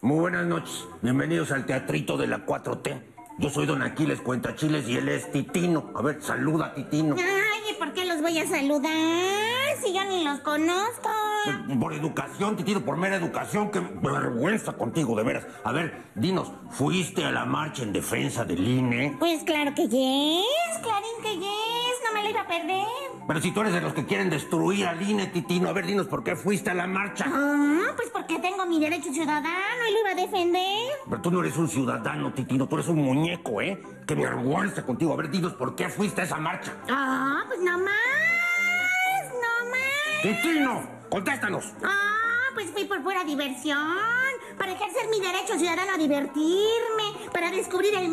Muy buenas noches. Bienvenidos al teatrito de la 4T. Yo soy Don Aquiles Cuentachiles y él es Titino. A ver, saluda a Titino. Ay, ¿y por qué los voy a saludar? Si yo ni los conozco. Por, educación, Titino, por mera educación, me vergüenza contigo, de veras. A ver, dinos, ¿fuiste a la marcha en defensa del INE? Pues claro que yes, clarín que yes, la iba a perder. Pero si tú eres de los que quieren destruir al INE, Titino, a ver, dinos, ¿por qué fuiste a la marcha? Ah, pues porque tengo mi derecho ciudadano y lo iba a defender. Pero tú no eres un ciudadano, Titino, tú eres un muñeco, ¿eh? Que me vergüenza contigo. A ver, dinos, ¿por qué fuiste a esa marcha? Ah, pues no más, no más. Titino, contéstanos. Ah, pues fui por pura diversión, para ejercer mi derecho ciudadano a divertirme, para descubrir el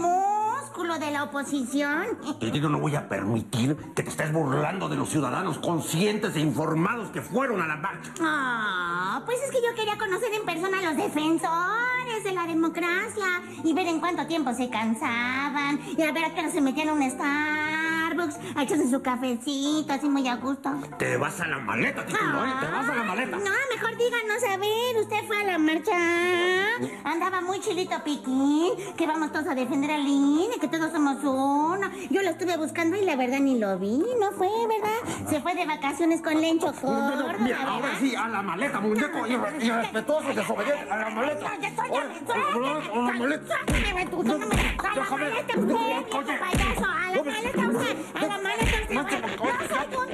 músculo de la oposición. Titino, no voy a permitir que te estés burlando de los ciudadanos conscientes e informados que fueron a la marcha. Ah, pues es que yo quería conocer en persona a los defensores de la democracia y ver en cuánto tiempo se cansaban y a ver a qué se metían a un Starbucks a echarse su cafecito así muy a gusto. Te vas a la maleta, Titino, ¿eh? Te vas a la maleta. No, mejor díganos, a ver, usted fue a la marcha. Andaba muy chilito piquín, que vamos todos a defender al INE, que todos somos uno. Yo lo estuve buscando y la verdad ni lo vi, no fue, ¿verdad? Se fue de vacaciones con Lencho Córdoba, mira, ahora sí, a la maleta, muñeco, irre- irrespetuoso, desobediente, a la maleta. A la maleta. Déjame. maleta usted, viejo Oye. payaso. A la maleta usted. A la maleta usted. No te- No soy un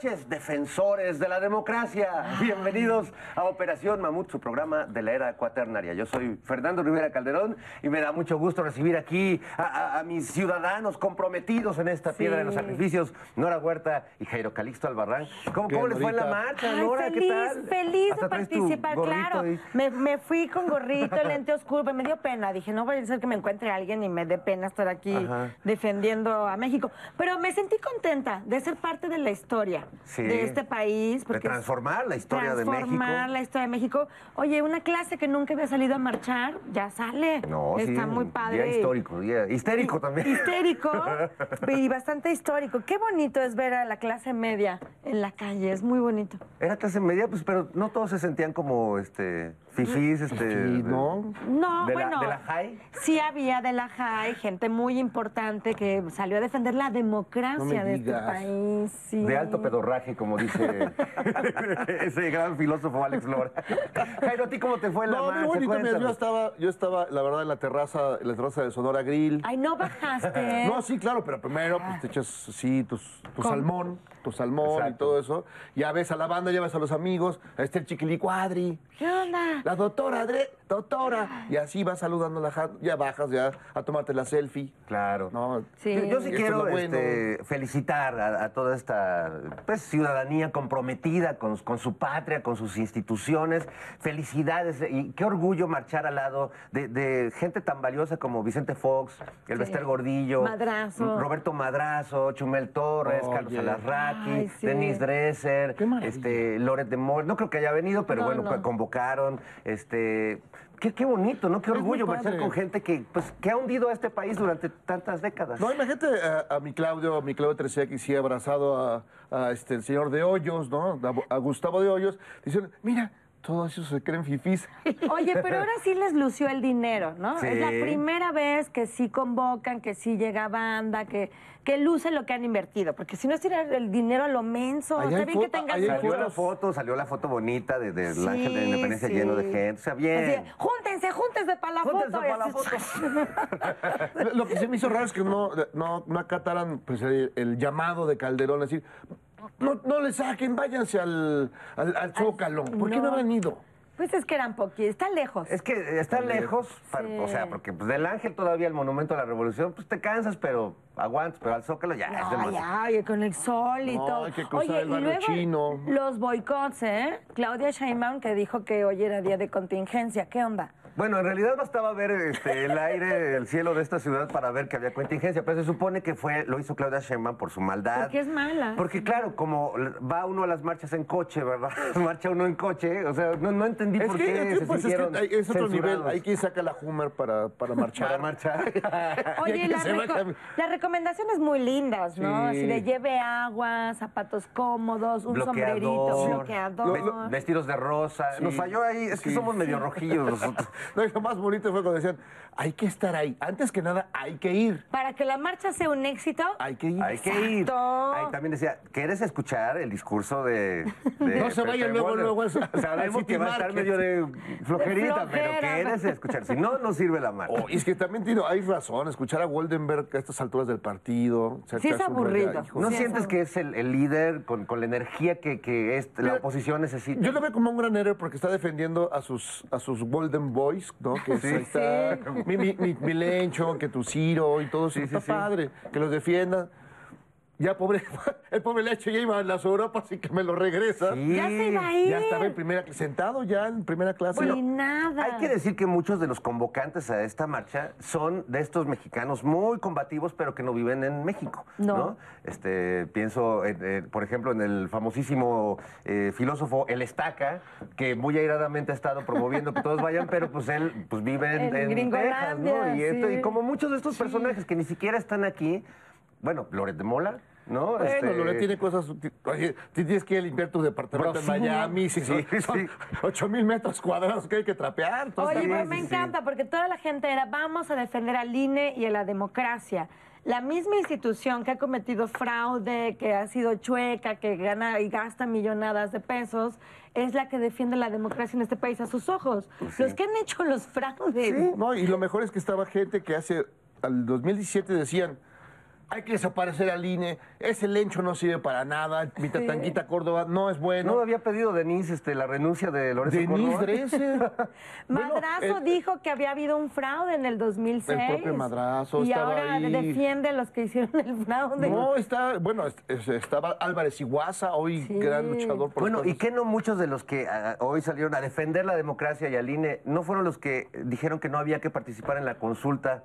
noches, defensores de la democracia. Bienvenidos a Operación Mamut, su programa de la era cuaternaria. Yo soy Fernando Rivera Calderón y me da mucho gusto recibir aquí a, a- a mis ciudadanos comprometidos en esta piedra de los sacrificios, Nora Huerta y Jairo Calixto Albarrán. ¿Cómo, cómo les fue en la marcha, Ay, Nora? feliz, ¿Qué tal? feliz Hasta de participar, claro. Me, me fui con gorrito, lente oscuro, me dio pena. Dije, no vaya a ser que me encuentre alguien y me dé pena estar aquí Ajá. defendiendo a México. Pero me sentí contenta de ser parte de la historia Sí. de este país. De transformar la historia de México. Transformar la historia de México. Oye, una clase que nunca había salido a marchar, ya sale. No, sí, Está muy padre. Día histórico, día histérico también. Histérico y bastante histórico. Qué bonito es ver a la clase media en la calle, es muy bonito. Era clase media, pues, pero no todos se sentían como este fifís, este. Sí, ¿no? No, ¿De la- bueno. de la high? Sí había de la JAI, gente muy importante que salió a defender la democracia No de este país. Sí. de alto como dice ese gran filósofo Alex Lora. Jairo, ¿a ti cómo te fue la No, marcha? muy bonito. mira, yo estaba, yo estaba, la verdad, en la terraza, en la terraza de Sonora Grill. Ay, no bajaste. No, sí, claro, pero primero pues, te echas sí, tus, tu Con- salmón, tu salmón y Exacto. todo eso. Ya ves a la banda, ya ves a los amigos, a este el chiquilicuadri, ¿Qué onda? la doctora, Adre, doctora. Y así vas saludando a la ya bajas ya a tomarte la selfie. Claro. No, Sí. Yo, yo sí es quiero lo bueno. este, felicitar a, a toda esta pues, ciudadanía comprometida con, con su patria, con sus instituciones. Felicidades y qué orgullo marchar al lado de, de gente tan valiosa como Vicente Fox, el Bester Gordillo, Madrazo. Roberto Madrazo, Chumel Torres. Carlos Alarraqui, Ay, sí. Denise Dresser, este, Loret de. No creo que haya venido, pero No, bueno, no. pues, convocaron. Este, qué, qué bonito, ¿no? Qué orgullo marchar con gente que, pues, que ha hundido a este país durante tantas décadas. No, imagínate a, a mi Claudio, a mi Claudio Tresequi, sí, abrazado a, a, este, el señor de Hoyos, ¿no? A, a Gustavo de Hoyos, diciendo, mira, todos esos se creen fifís. Oye, pero ahora sí les lució el dinero, ¿no? Sí. Es la primera vez que sí convocan, que sí llega banda, que, que luce lo que han invertido. Porque si no es tirar el dinero a lo menso, está bien que hay Salió la foto, salió la foto bonita de- del Sí, ángel de la independencia sí. lleno de gente. O sea, bien. de, júntense, júntense para la Júntense foto. pa' la foto. Lo- Lo que se me hizo raro es que no, no, no acataran pues, el, el llamado de Calderón, es decir, no, no le saquen, váyanse al, al, al Zócalo. ¿Por qué no no. habrán ido? Pues es que eran poquitos, está lejos. Es que está lejos, pa- Sí. o sea, porque pues, del ángel todavía el monumento a la revolución, pues te cansas, pero aguantas, pero al zócalo ya es Ay, demasiado. ay, con el sol y No, todo. hay que cruzar Oye, el y barrio luego chino. los boicots, ¿eh? Claudia Sheinbaum que dijo que hoy era día de contingencia. ¿Qué onda? Bueno, en realidad bastaba ver este, el aire, el cielo de esta ciudad para ver que había contingencia, pero se supone que fue, lo hizo Claudia Sheinbaum por su maldad. Porque es mala. Porque claro, como va uno a las marchas en coche, ¿verdad? Marcha uno en coche, o sea, no, no entendí Es por que, qué es que, se pues, es, que sintieron hay- es otro nivel. Hay quien saca la Hummer para, para marchar. para marchar. Oye, las, reco- las recomendaciones muy lindas, ¿no? Sí. Así de lleve agua, zapatos cómodos, un sombrerito, bloqueador. ve- vestidos de rosa. Nos falló ahí, es que Sí. somos medio rojillos nosotros. Lo más bonito fue cuando decían, hay que estar ahí. Antes que nada, hay que ir. Para que la marcha sea un éxito, Hay que ir. Hay que ir. Ahí también decía, ¿quieres escuchar el discurso de. de No se vayan luego, luego al- al Sabemos que va a estar medio de flojerita, De pero. ¿quieres escuchar? Si no, no sirve la marcha. Oh, y es que también hay razón, escuchar a Goldenberg a estas alturas del partido. Sí es aburrido. ¿No Sí, sientes que es el, el líder con, con la energía que, que es- la oposición necesita? Yo lo veo como un gran héroe porque está defendiendo a sus, a sus Golden Boys, ¿no? Que Sí. ahí está mi, mi, mi, mi Lencho, que tu Ciro y todo eso. Está padre, que los defienda. Ya, pobre, el pobre Lecho ya iba a las Europas y que me lo regresa. Sí. ya se iba a ir. Ya estaba en primera, sentado ya en primera clase. y nada. Hay que decir que muchos de los convocantes a esta marcha son de estos mexicanos muy combativos, pero que no viven en México. No. No. Este, pienso, en, eh, por ejemplo, en el famosísimo eh, filósofo El Estaca, que muy airadamente ha estado promoviendo que todos vayan, pero pues él pues, vive en, En en Texas, Gringolandia, ¿no? Y, esto- sí. y como muchos de estos personajes que ni siquiera están aquí, bueno, Loret de Mola, ¿no? Bueno, Este, Loret tiene cosas. Oye, tienes que limpiar tu departamento en sí, Miami. Sí, sí, son, son sí. 8 mil metros cuadrados que hay que trapear. Oye, sí, me sí. encanta porque toda la gente era vamos a defender al INE y a la democracia. La misma institución que ha cometido fraude, que ha sido chueca, que gana y gasta millonadas de pesos, es la que defiende la democracia en este país a sus ojos. Pues Los que han hecho los fraudes. Sí, no, y lo mejor es que estaba gente que hace, al 2017 decían, hay que desaparecer al INE, ese lencho no sirve para nada, mi tatanquita Córdoba no es bueno. ¿No había pedido Denise este, la renuncia de Lorenzo Denise Córdoba? Dresser. Bueno, Madrazo el- dijo que había habido un fraude en el 2006. El propio Madrazo Y estaba ahora ahí. defiende a los que hicieron el fraude. No, está, bueno, es- es- estaba Álvarez Iguaza, hoy Sí. gran luchador por Bueno, ¿y qué no muchos de los que ah, hoy salieron a defender la democracia y al INE no fueron los que dijeron que no había que participar en la consulta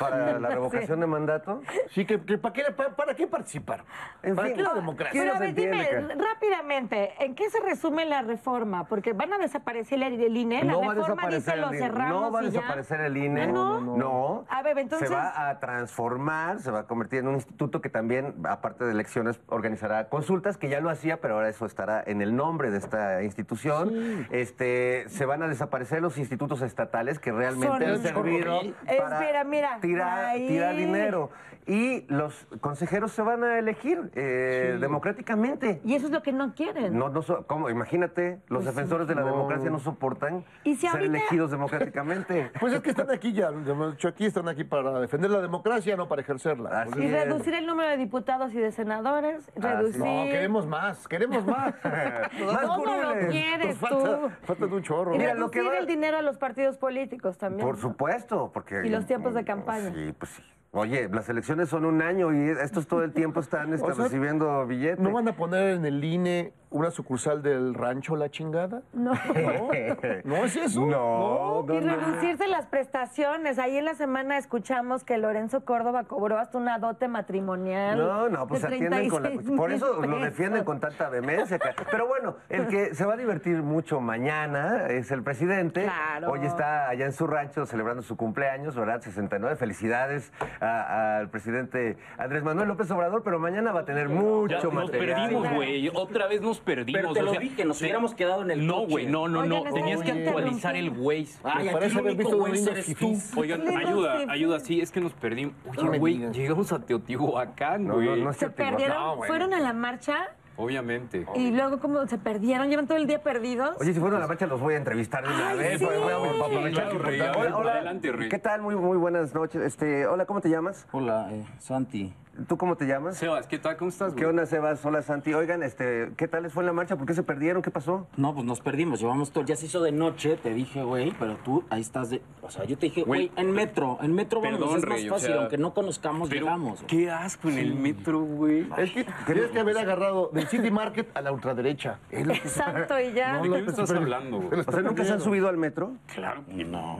para la revocación de mandato? Sí, que, que ¿para, qué, para, para qué participar? En ¿Para fin. qué la democracia? ¿Quién Pero no a ver, dime rápidamente, ¿en qué se resume la reforma? Porque van a desaparecer el, el INE. La No va a reforma dice desaparecer lo el INE. cerramos No va a desaparecer el INE. ¿Ah, no? No. A ver, entonces- Se va a transformar, se va a convertir en un instituto que también, aparte de elecciones, organizará consultas, que ya lo hacía, pero ahora eso estará en el nombre de esta institución. Este, se van a desaparecer los institutos estatales que realmente Son han servido para Espera, mira, tirar, tirar dinero. Y y los consejeros se van a elegir eh, democráticamente. Y eso es lo que no quieren. No, no, so- ¿cómo? Imagínate, los defensores de la democracia no soportan Y si ser ahorita- elegidos democráticamente. Pues es que están aquí ya, dicho aquí, están aquí para defender la democracia, no para ejercerla. Así Y es. reducir el número de diputados y de senadores, reducir... No, queremos más, queremos más. Más ¿Cómo lo quieres tú? falta, un chorro. Y Mira, lo que reducir va- el dinero a los partidos políticos también. Por supuesto, porque... Y los tiempos de campaña. Sí, pues sí. Oye, las elecciones son un año y estos todo el tiempo están este, O sea, recibiendo billetes. ¿No van a poner en el INE una sucursal del rancho La Chingada? No. ¿No es eso? No, no, y no. reducirse las prestaciones. Ahí en la semana escuchamos que Lorenzo Córdoba cobró hasta una dote matrimonial. No, no, pues atienden con la... 36 Por eso mil lo pesos. defienden con tanta vehemencia. Pero bueno, el que se va a divertir mucho mañana es el presidente. Claro. Hoy está allá en su rancho celebrando su cumpleaños, ¿verdad? 69. Felicidades al presidente Andrés Manuel López Obrador, pero mañana va a tener mucho Ya nos material. perdimos, güey. Otra vez nos perdimos. Pero te o lo sea, dije, nos te- hubiéramos quedado en el No, güey, no, no, Oigan, no. les Tenías que actualizar el. Waze. Ay, Me parece haber visto güey unos eres tú. Oigan, ayuda, ayuda, sí, es que nos perdimos. No Oye, güey, llegamos a Teotihuacán, No, güey. no, no es Se perdieron, No, fueron a la marcha Obviamente. y luego como se perdieron, llevan todo el día perdidos. Oye, si fueron a la marcha los voy a entrevistar de una Ay, vez. sí. Hola, hola. adelante, Rey. ¿Qué tal? Muy, muy buenas noches. Este, hola, ¿cómo te llamas? Hola, eh, Santi. ¿Tú cómo te llamas? Sebas, ¿qué tal? ¿Cómo estás, güey? ¿Qué onda, Sebas? Hola, Santi. Oigan, este, ¿qué tal les fue en la marcha? ¿Por qué se perdieron? ¿Qué pasó? No, pues nos perdimos, llevamos todo. Ya se hizo de noche, te dije, güey, pero tú ahí estás de. O sea, yo te dije, Güey, en metro, en metro vamos, Perdón, es más Rey, o fácil, sea, aunque no conozcamos, Pero, llegamos. qué asco en el metro, güey. Es que tienes que haber agarrado del City Market a la ultraderecha. Exacto, y ya. ¿De lo- qué me estás hablando, güey? O sea, ¿nunca se han subido al metro? Claro que no.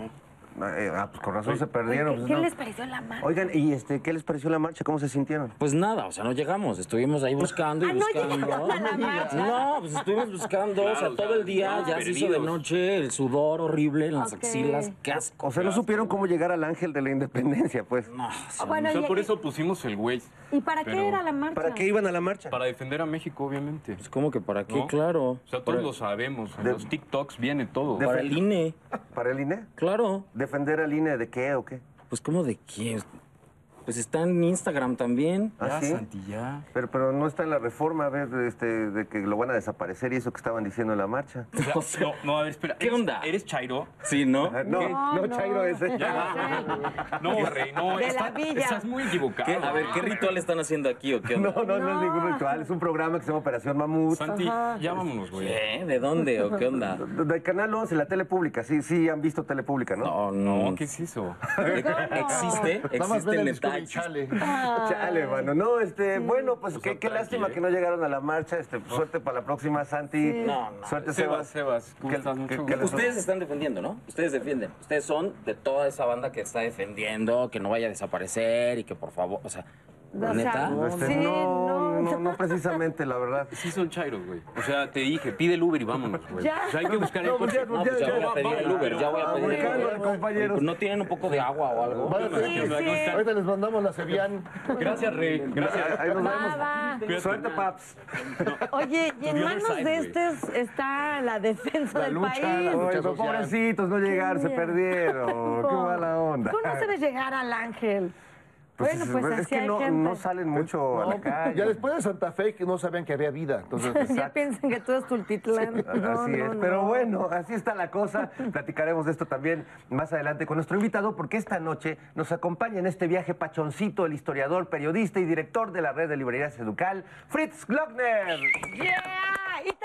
Eh, ah, pues con razón se perdieron. pues, ¿Qué no. les pareció la marcha? Oigan, ¿y este, qué les pareció la marcha? ¿Cómo se sintieron? Pues nada, o sea, no llegamos, estuvimos ahí buscando y Ah, no buscando. llegaron a la marcha. No, pues estuvimos buscando, o sea, todo el día, no, ya se hizo de perdidos. noche, el sudor horrible en las axilas, qué asco. O sea, no supieron cómo llegar al ángel de la independencia, pues. No, o sea, Bueno, o sea, y- por eso pusimos el Waze. ¿Y para pero- qué era la marcha? ¿Para qué iban a la marcha? Para defender a México, obviamente. pues como que para qué, ¿No? claro. O sea, todos lo sabemos. En de- los TikToks viene todo. de- Para el INE, ¿Para el INE? claro. ¿Defender al INE de qué o qué? Pues como de quién. Pues está en Instagram también. ¿Ah, Ya, sí? Santi, ya. Pero, pero no está en la reforma, a ver, este, de que lo van a desaparecer y eso que estaban diciendo en la marcha. O sea, no, no, a ver, espera. ¿Qué ¿Eres- onda? ¿Eres Chairo? Sí, ¿no? Ah, No, no, Chairo ese. No, Rey, no. De la está- villa. Estás muy equivocado. ¿Qué? A ver, ¿qué ritual están haciendo aquí o qué No, onda? no, no, es ningún ritual. Es un programa que se llama Operación Mamut. Santi, ya vámonos, güey. ¿Qué? ¿De dónde o qué onda? Del canal 11, la tele pública. Sí, sí, han visto tele pública, ¿no? No, no. No, ¿qué es eso? ¿Existe? ¿Existe el Chale. Chale, mano. No, este, bueno, pues qué, qué tranqui, lástima ¿eh? que no llegaron a la marcha. Este, suerte para la próxima, Santi. No, no. Suerte, Sebas, Sebas. Sebas, ¿cómo ¿Qué- estás? qué- Mucho qué gusto. les- Ustedes están defendiendo, ¿no? Ustedes defienden. Ustedes son de toda esa banda que está defendiendo, que no vaya a desaparecer y que por favor, o sea, Neta. Este, Sí, no, no. no, no precisamente, la verdad. Sí son chairos, güey. O sea, te dije, pide el Uber y vámonos, güey. Ya. O sea, hay que buscar el No, pues coche. ya, No, pues ya voy a pedir el Uber, ya voy a pedir el Uber. compañeros. ¿No tienen un poco de agua o algo? Ahorita les mandamos la Sevian. Gracias, Rey. Gracias. Ahí nos vemos. va. Suerte, Paps. Oye, y en manos de estos está la defensa La del país. pobrecitos, no llegar, se perdieron. Qué mala onda. Tú no sabes llegar al ángel. Pues bueno, es- pues es así que hay no, gente. no salen mucho a la No, calle. ya después de Santa Fe que no sabían que había vida. Entonces, Ya piensan que tú eres Tultitlán. No, así no, es, pero no. bueno, así está la cosa. Platicaremos de esto también más adelante con nuestro invitado, porque esta noche nos acompaña en este viaje pachoncito el historiador, periodista y director de la red de librerías Educal, Fritz Glockner. ¡Yeah!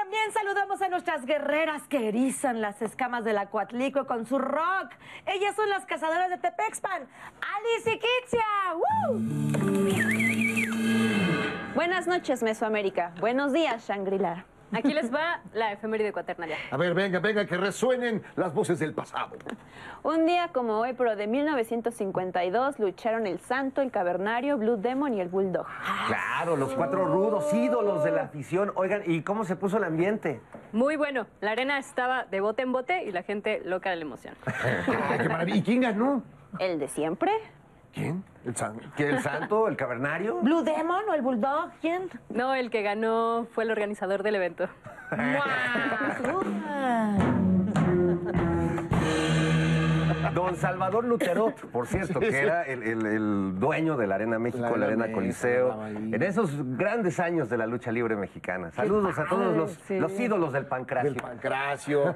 También saludamos a nuestras guerreras que erizan las escamas del acuatlico con su rock. Ellas son las cazadoras de Tepexpan, Alice y. ¡Woo! Buenas noches, Mesoamérica. Buenos días, Shangri-La. Aquí les va la efeméride cuaternaria. a ver, venga, venga, que resuenen las voces del pasado. Un día como hoy, pero de 1952, lucharon el Santo, el Cavernario, Blue Demon y el Bulldog. Claro, los cuatro rudos ídolos de la afición. Oigan, ¿y cómo se puso el ambiente? Muy bueno. La arena estaba de bote en bote y la gente loca de la emoción. Ay, qué maravilla. ¿Y quién ganó? ¿El de siempre? ¿Quién? El San. ¿Que el santo, el cavernario? ¿Blue Demon o el Bulldog? ¿Quién? No, el que ganó fue el organizador del evento. ¡Guau! Don Salvador Luterot, por cierto, que era el, el- el dueño de la Arena México, La la, Arena Coliseo, en esos grandes años de la lucha libre mexicana. Saludos a todos los, sí. los ídolos del pancracio. Del pancracio.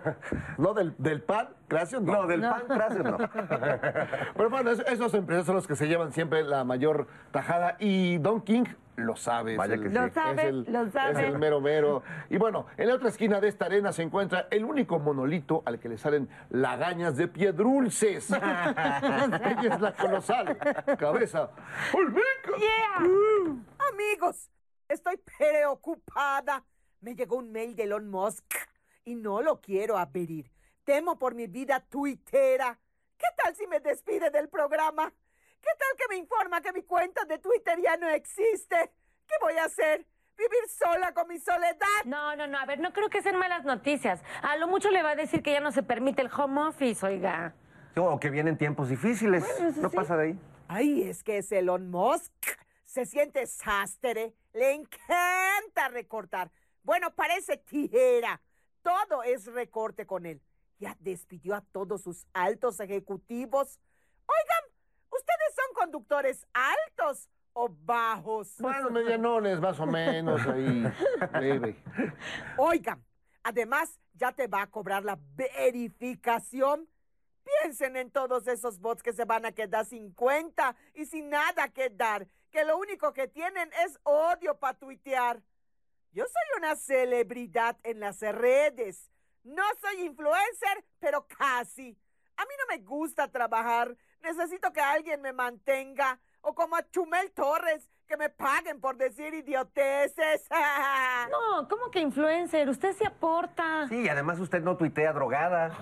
no, del, del pancracio, no. No, del pancracio no. Pero bueno, es- esos empresarios son los que se llevan siempre la mayor tajada y Don King lo sabe. es Vaya el- que sí. Lo es sabe, el- lo sabe. Es el mero mero. Y bueno, en la otra esquina de esta arena se encuentra el único monolito al que le salen lagañas de piedrulces. Ella es la colosal cabeza. ¡Olmeca! Amigos, estoy preocupada. Me llegó un mail de Elon Musk y no lo quiero abrir. Temo por mi vida tuitera. ¿Qué tal si me despide del programa? ¿Qué tal que me informa que mi cuenta de Twitter ya no existe? ¿Qué voy a hacer? ¿Vivir sola con mi soledad? No, no, no, a ver, no creo que sean malas noticias. A lo mucho le va a decir que ya no se permite el home office, oiga. O que vienen tiempos difíciles. no pasa de ahí. Ay, es que es Elon Musk. Se siente sastre. Le encanta recortar. Bueno, parece tijera. Todo es recorte con él. Ya despidió a todos sus altos ejecutivos. Oigan, ¿ustedes son conductores altos o bajos? Bueno, medianones, más o menos, ahí. Leve. Oigan, además ya te va a cobrar la verificación. Piensen en todos esos bots que se van a quedar sin cuenta y sin nada que dar, que lo único que tienen es odio para tuitear. Yo soy una celebridad en las redes. No soy influencer, pero casi. A mí no me gusta trabajar. Necesito que alguien me mantenga. O como a Chumel Torres, que me paguen por decir idioteces. No, ¿cómo que influencer? Usted se aporta. Sí, y además usted no tuitea drogada.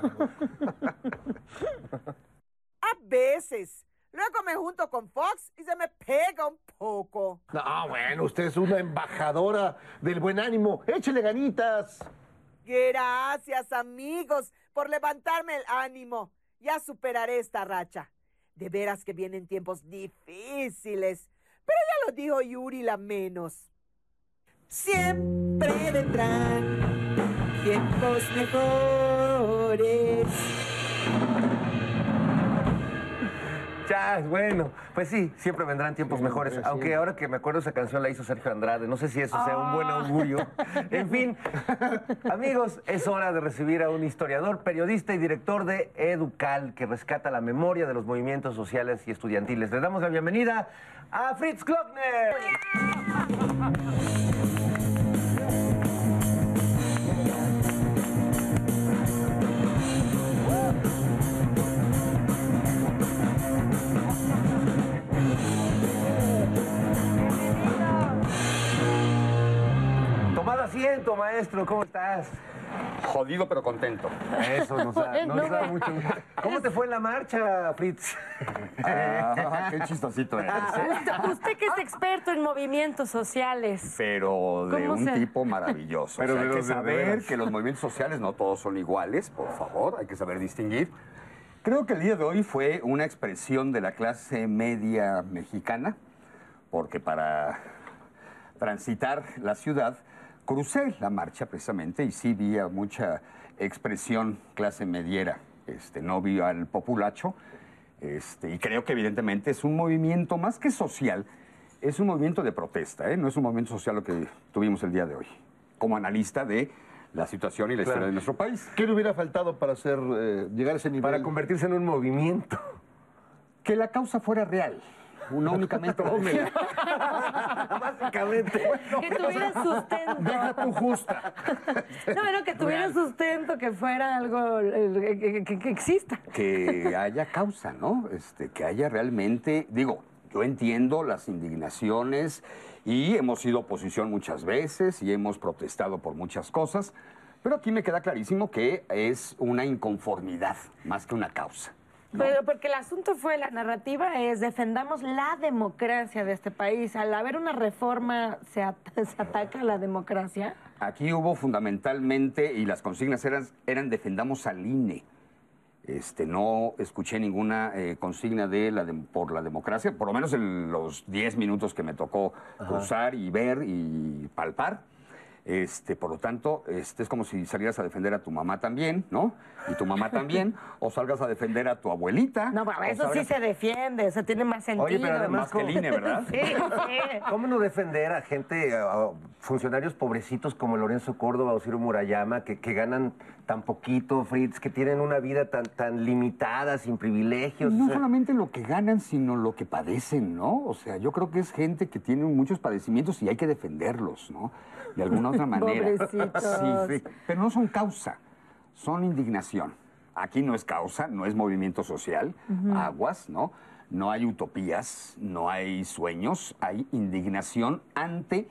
A veces. Luego me junto con Fox y se me pega un poco. No, bueno, usted es una embajadora del buen ánimo. Échele ganitas. Gracias, amigos, por levantarme el ánimo. Ya superaré esta racha. De veras que vienen tiempos difíciles. Pero ya lo dijo Yuri la menos. Siempre vendrán tiempos mejores. Ya, bueno, pues sí, siempre vendrán tiempos mejores. siempre. Aunque ahora que me acuerdo esa canción la hizo Sergio Andrade, no sé si eso sea un buen augurio. En fin, amigos, es hora de recibir a un historiador, periodista y director de Educal, que rescata la memoria de los movimientos sociales y estudiantiles. Le damos la bienvenida a Fritz Klockner. Asiento, maestro, ¿cómo estás? Jodido pero contento. Eso nos da, nos da mucho. ¿Cómo te fue en la marcha, Fritz? Ah, qué chistosito eres. ¿eh? Usted, usted que es experto en movimientos sociales. Pero de ¿Cómo un se- tipo maravilloso. Pero O sea, de hay que saber que los movimientos sociales no todos son iguales, por favor, hay que saber distinguir. Creo que el día de hoy fue una expresión de la clase media mexicana, porque para transitar la ciudad crucé la marcha precisamente y sí vi a mucha expresión clase mediera. Este, no vi al populacho. Este, y creo que evidentemente es un movimiento más que social, es un movimiento de protesta, ¿eh? no es un movimiento social lo que tuvimos el día de hoy, como analista de la situación y la historia de nuestro país. ¿Qué le hubiera faltado para hacer, eh, llegar a ese nivel? Para convertirse en un movimiento. Que la causa fuera real, no únicamente Básicamente. Que tuviera sustento. Deja tu justa. No, pero que tuviera sustento, que fuera algo que, que- que exista. que haya causa, ¿no? Este, que haya realmente, digo, yo entiendo las indignaciones y hemos sido oposición muchas veces y hemos protestado por muchas cosas, pero aquí me queda clarísimo que es una inconformidad más que una causa. Pero porque el asunto fue, la narrativa es defendamos la democracia de este país. Al haber una reforma, ¿se, at- se ataca la democracia? Aquí hubo fundamentalmente, y las consignas eran, eran defendamos al INE. Este, no escuché ninguna eh, consigna de la dem- por la democracia, por lo menos en los 10 minutos que me tocó cruzar y ver y palpar. Este, por lo tanto, este es como si salieras a defender a tu mamá también, ¿no? Y tu mamá también, o salgas a defender a tu abuelita. No, pero o eso sí se defiende, eso tiene más sentido. Oye, pero además, Más que el INE, ¿verdad? Sí, sí. ¿Cómo no defender a gente, a funcionarios pobrecitos como Lorenzo Córdoba o Ciro Murayama, que, que ganan tan poquito, Fritz, que tienen una vida tan, tan limitada, sin privilegios? No O sea, solamente lo que ganan, sino lo que padecen, ¿no? O sea, yo creo que es gente que tiene muchos padecimientos y hay que defenderlos, ¿no? De alguna otra manera. Pobrecitos. Sí, sí. Pero no son causa, son indignación. Aquí no es causa, no es movimiento social, aguas, ¿no? No hay utopías, no hay sueños, hay indignación ante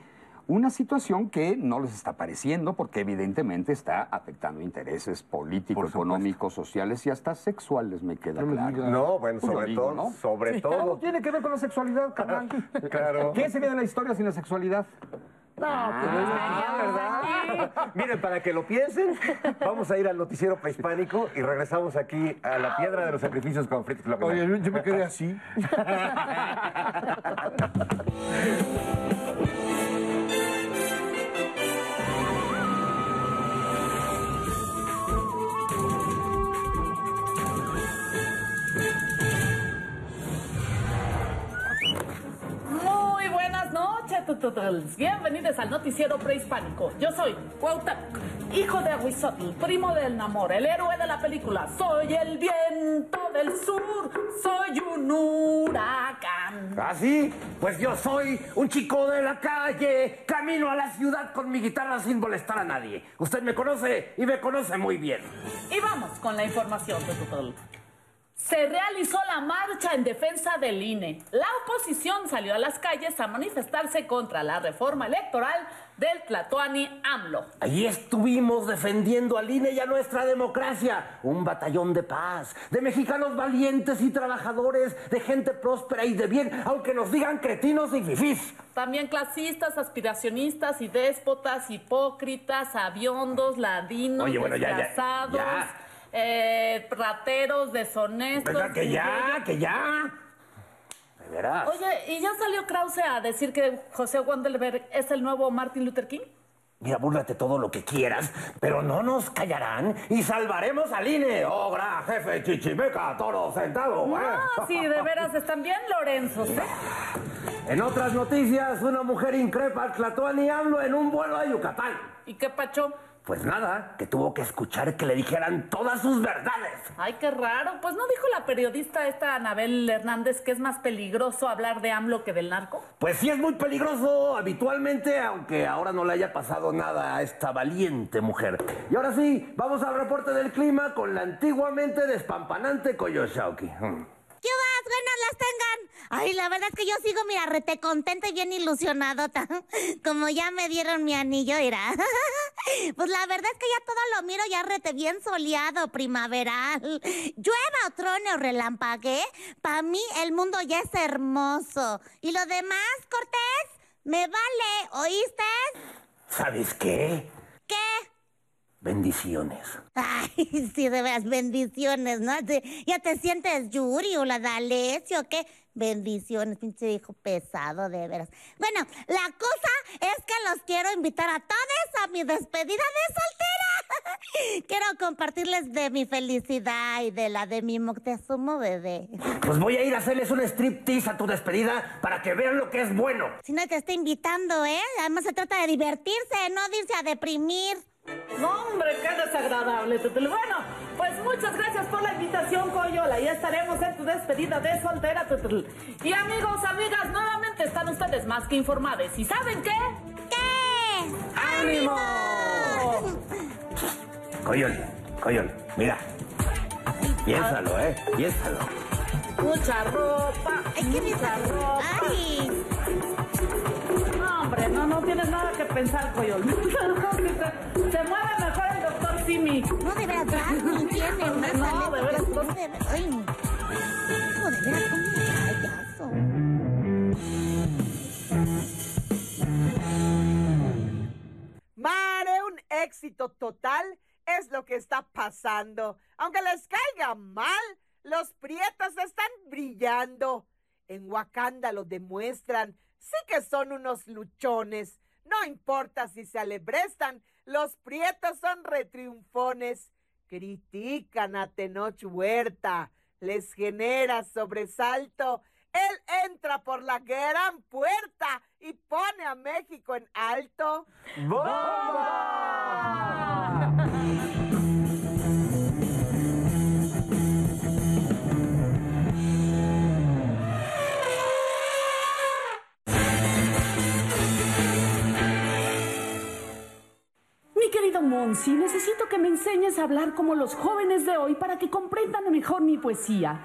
una situación que no les está pareciendo porque evidentemente está afectando intereses políticos, económicos, sociales y hasta sexuales, me queda claro. No, bueno, Pues sobre digo, todo, ¿no? sobre ¿Cómo todo. tiene que ver con la sexualidad, carnal? Claro. ¿Qué sería de la historia sin la sexualidad? No, pues, ¿verdad? Miren, para que lo piensen, vamos a ir al noticiero prehispánico y regresamos aquí a la piedra de los sacrificios con Fritz. Oye, yo- yo me quedé así. Bienvenidos al noticiero prehispánico. Yo soy Cuauhtémoc, hijo de Huizotl, primo del Namor, el héroe de la película. Soy el viento del sur, soy un huracán. ¿Ah, sí? Pues yo soy un chico de la calle, camino a la ciudad con mi guitarra sin molestar a nadie. Usted me conoce y me conoce muy bien. Y vamos con la información, tututul. Se realizó la marcha en defensa del INE. La oposición salió a las calles a manifestarse contra la reforma electoral del Tlatoani AMLO. Allí estuvimos defendiendo al INE y a nuestra democracia. Un batallón de paz, de mexicanos valientes y trabajadores, de gente próspera y de bien, aunque nos digan cretinos y fifís. También clasistas, aspiracionistas y déspotas, hipócritas, aviondos, ladinos, Oye, bueno, ya, ya, desgraciados, ya. Eh, rateros, deshonestos. ¿Verdad que ya? ¿Que ya? De veras. Oye, ¿y ya salió Krause a decir que José Wandelberg es el nuevo Martin Luther King? Mira, búrlate todo lo que quieras, pero no nos callarán y salvaremos al INE. Ogra, jefe, chichimeca, toro sentado. ¿eh? No, sí, de veras están bien, Lorenzo. ¿sí? En otras noticias, una mujer increpa al Tlatoani AMLO en un vuelo a Yucatán. ¿Y qué pacho? Pues nada, que tuvo que escuchar que le dijeran todas sus verdades. Ay, qué raro. Pues no dijo la periodista esta Anabel Hernández que es más peligroso hablar de AMLO que del narco. Pues sí es muy peligroso habitualmente, aunque ahora no le haya pasado nada a esta valiente mujer. Y ahora sí, vamos al reporte del clima con la antiguamente despampanante Coyoshauki. Buenas las tengan. Ay, la verdad es que yo sigo, mira, rete contenta y bien ilusionadota. Como ya me dieron mi anillo, mira. Pues la verdad es que ya todo lo miro ya rete bien soleado, primaveral. Llueva o trone o relampague, para mí el mundo ya es hermoso. Y lo demás, Cortés, me vale, ¿oíste? ¿Sabes qué? ¿Qué? Bendiciones. Ay, sí, de veras, bendiciones, ¿no? ¿Ya te sientes Yuri o la D'Alessio qué? Bendiciones, pinche hijo pesado, de veras. Bueno, la cosa es que los quiero invitar a todos a mi despedida de soltera. quiero compartirles de mi felicidad y de la de mi Moctezuma bebé. Pues voy a ir a hacerles un striptease a tu despedida para que vean lo que es bueno. Si no te está invitando, ¿eh? Además se trata de divertirse, no de irse a deprimir. No, hombre, qué desagradable, Tutul. Bueno, pues muchas gracias por la invitación, Coyola. Ya estaremos en tu despedida de soltera, Tutul. Y amigos, amigas, nuevamente están ustedes más que informados. ¿Y saben qué? ¿Qué? ¡Ánimo! Coyol, Coyol, mira. Piénsalo, ¿eh? Piénsalo. Mucha ropa. Ay, ¿qué me mucha ropa. Ay. No, hombre, no, no tienes nada que pensar, Coyol. se, se mueve mejor el doctor Simi. No, de ya ni tiene más No, de veras, No, de veras, ay. Hijo, de veras, como un payaso. Mare, un éxito total es lo que está pasando. Aunque les caiga mal, los prietos están brillando. En Wakanda lo demuestran. Sí que son unos luchones. No importa si se alebrestan, los prietos son retriunfones. Critican a Tenoch Huerta, les genera sobresalto. Él entra por la gran puerta y pone a México en alto. Mi querido Monsi, necesito que me enseñes a hablar como los jóvenes de hoy para que comprendan mejor mi poesía.